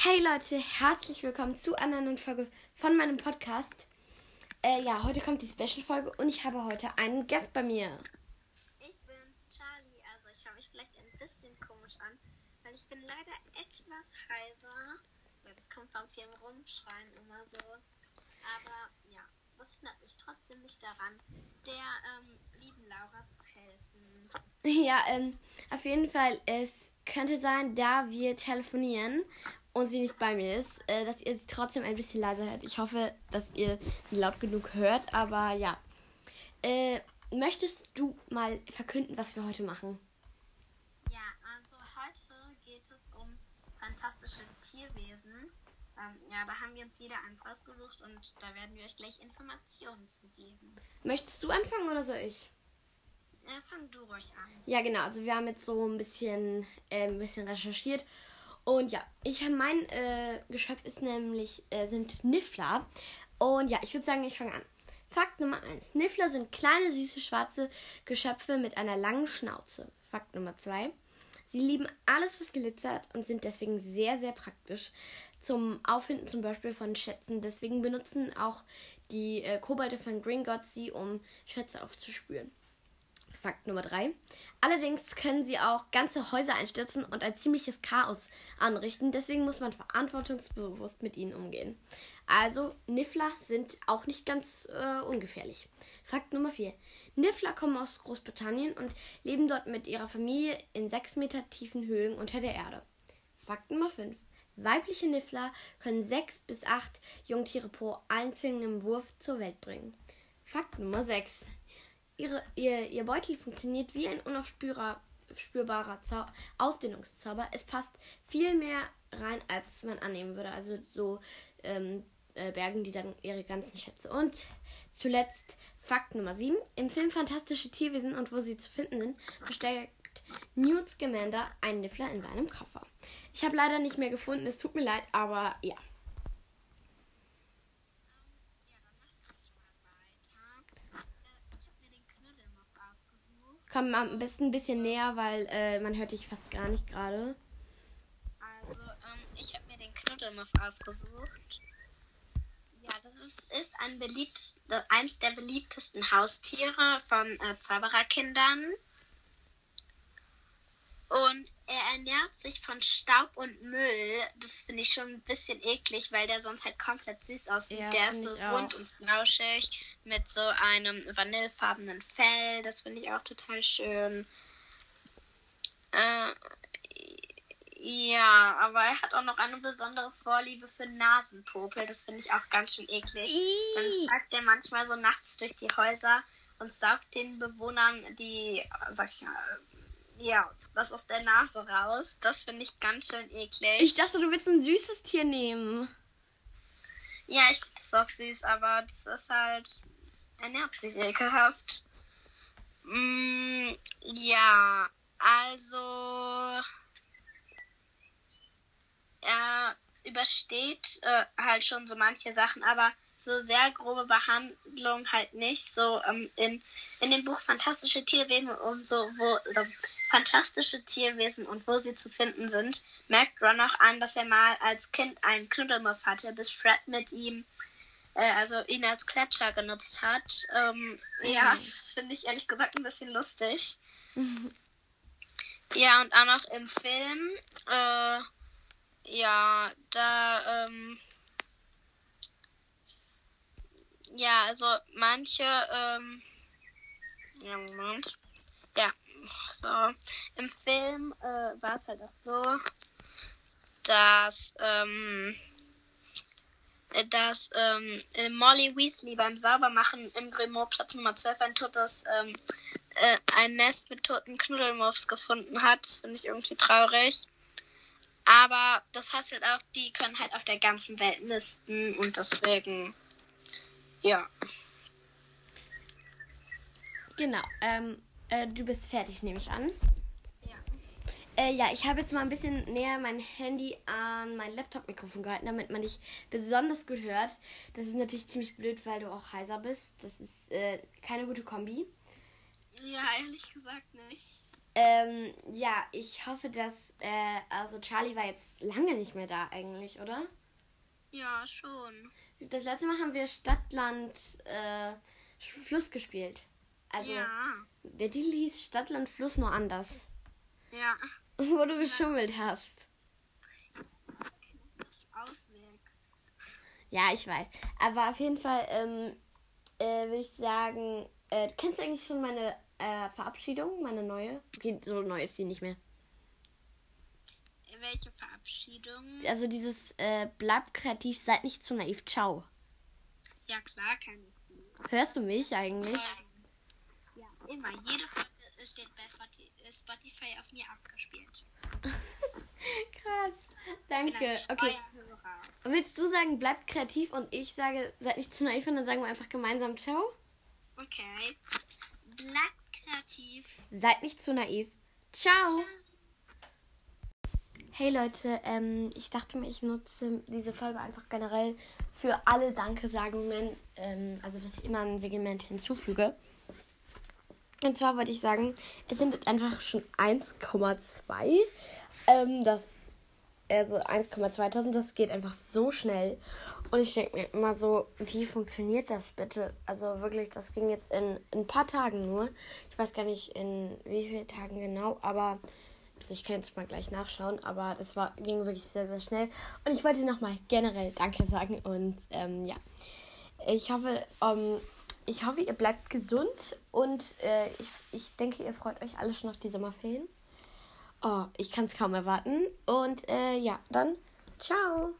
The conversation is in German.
Hey Leute, herzlich willkommen zu einer neuen Folge von meinem Podcast. Äh, ja, heute kommt die Special-Folge und ich habe heute einen Gast bei mir. Ich bin's, Charlie. Also ich höre mich vielleicht ein bisschen komisch an, weil ich bin leider etwas heiser. Ja, das kommt vom vielen Rumschreien immer so. Aber ja, das hindert mich trotzdem nicht daran, der ähm, lieben Laura zu helfen. Ja, ähm, auf jeden Fall, es könnte sein, da wir telefonieren und sie nicht bei mir ist, äh, dass ihr sie trotzdem ein bisschen leiser hört. Ich hoffe, dass ihr sie laut genug hört, aber ja. Äh, möchtest du mal verkünden, was wir heute machen? Ja, also heute geht es um fantastische Tierwesen. Ähm, ja, da haben wir uns jeder eins rausgesucht und da werden wir euch gleich Informationen zu geben. Möchtest du anfangen oder soll ich? Äh, fang du ruhig an. Ja, genau. Also wir haben jetzt so ein bisschen, äh, ein bisschen recherchiert und ja, ich mein äh, Geschöpf ist nämlich äh, sind Niffler. Und ja, ich würde sagen, ich fange an. Fakt Nummer 1. Niffler sind kleine, süße, schwarze Geschöpfe mit einer langen Schnauze. Fakt Nummer 2. Sie lieben alles, was glitzert und sind deswegen sehr, sehr praktisch zum Auffinden zum Beispiel von Schätzen. Deswegen benutzen auch die äh, Kobolde von Gringotts sie, um Schätze aufzuspüren. Fakt Nummer 3. Allerdings können sie auch ganze Häuser einstürzen und ein ziemliches Chaos anrichten. Deswegen muss man verantwortungsbewusst mit ihnen umgehen. Also, Niffler sind auch nicht ganz äh, ungefährlich. Fakt Nummer 4. Niffler kommen aus Großbritannien und leben dort mit ihrer Familie in 6 Meter tiefen Höhlen unter der Erde. Fakt Nummer 5. Weibliche Niffler können 6 bis 8 Jungtiere pro einzelnen Wurf zur Welt bringen. Fakt Nummer 6 ihre, ihr, ihr Beutel funktioniert wie ein unaufspürbarer Zau Ausdehnungszauber. Es passt viel mehr rein, als man annehmen würde. Also so ähm, äh, bergen die dann ihre ganzen Schätze. Und zuletzt Fakt Nummer 7. Im Film Fantastische Tierwesen und wo sie zu finden sind, versteckt Newt Scamander einen Niffler in seinem Koffer. Ich habe leider nicht mehr gefunden, es tut mir leid, aber ja. Komm am besten ein bisschen näher, weil äh, man hört dich fast gar nicht gerade. Also, ähm, ich habe mir den Knuddelmuff ausgesucht. Ja, das ist, ist ein beliebtes, eins der beliebtesten Haustiere von äh, Zaubererkindern. Und er ernährt sich von Staub und Müll. Das finde ich schon ein bisschen eklig, weil der sonst halt komplett süß aussieht. Ja, der ist so rund und flauschig mit so einem vanillefarbenen Fell. Das finde ich auch total schön. Äh, ja, aber er hat auch noch eine besondere Vorliebe für Nasenpopel. Das finde ich auch ganz schön eklig. Dann steigt er manchmal so nachts durch die Häuser und saugt den Bewohnern die, sag ich mal, ja, was aus der Nase raus. Das finde ich ganz schön eklig. Ich dachte, du willst ein süßes Tier nehmen. Ja, ich finde das auch süß, aber das ist halt. Er nervt sich ekelhaft. Mm, ja, also. Er übersteht äh, halt schon so manche Sachen, aber so sehr grobe Behandlung halt nicht. So ähm, in, in dem Buch Fantastische Tierwesen und so, wo fantastische Tierwesen und wo sie zu finden sind, merkt Ron auch an, dass er mal als Kind einen Knuddelmuff hatte, bis Fred mit ihm, äh, also ihn als Kletscher genutzt hat. Ähm, mhm. Ja, das finde ich ehrlich gesagt ein bisschen lustig. Mhm. Ja, und auch noch im Film, äh, ja, da, ähm, ja, also manche, ähm, ja, Moment. So. Im Film äh, war es halt auch so, dass, ähm, dass ähm, Molly Weasley beim Saubermachen im Grimoire Platz Nummer 12 ein totes, ähm, äh, ein Nest mit toten Knuddelmuffs gefunden hat. Das finde ich irgendwie traurig. Aber das heißt halt auch, die können halt auf der ganzen Welt nisten und deswegen, ja. Genau. Ähm, äh, du bist fertig, nehme ich an. Ja. Äh, ja, ich habe jetzt mal ein bisschen näher mein Handy an mein Laptop-Mikrofon gehalten, damit man dich besonders gut hört. Das ist natürlich ziemlich blöd, weil du auch heiser bist. Das ist äh, keine gute Kombi. Ja, ehrlich gesagt nicht. Ähm, ja, ich hoffe, dass, äh, also Charlie war jetzt lange nicht mehr da eigentlich, oder? Ja, schon. Das letzte Mal haben wir Stadtland äh, Fluss gespielt. Also ja. der Titel hieß Stadtland Fluss nur anders. Ja. Wo du geschummelt hast. Ausweg. Ja, ich weiß. Aber auf jeden Fall ähm, äh, will ich sagen, äh, kennst du eigentlich schon meine äh, Verabschiedung, meine neue? Okay, so neu ist sie nicht mehr. Welche Verabschiedung? Also dieses äh, bleibt kreativ, seid nicht zu naiv. Ciao. Ja, klar, kann ich. Hörst du mich eigentlich? Ja, immer. Jede Folge steht bei Spotify auf mir abgespielt. Krass. Danke. Okay. Willst du sagen, bleibt kreativ und ich sage, seid nicht zu naiv und dann sagen wir einfach gemeinsam Ciao? Okay. Bleibt kreativ. Seid nicht zu naiv. Ciao. Ciao. Hey Leute, ähm, ich dachte mir, ich nutze diese Folge einfach generell für alle Dankesagungen, ähm, also dass ich immer ein Segment hinzufüge. Und zwar wollte ich sagen, es sind jetzt einfach schon 1,2. Ähm, das, also 1,2000, das geht einfach so schnell. Und ich denke mir immer so, wie funktioniert das bitte? Also wirklich, das ging jetzt in, in ein paar Tagen nur. Ich weiß gar nicht in wie vielen Tagen genau, aber also ich kann jetzt mal gleich nachschauen, aber das war, ging wirklich sehr, sehr schnell. Und ich wollte nochmal generell Danke sagen und ähm, ja. Ich hoffe, ähm, ich hoffe, ihr bleibt gesund und äh, ich, ich denke, ihr freut euch alle schon auf die Sommerferien. Oh, ich kann es kaum erwarten. Und äh, ja, dann ciao.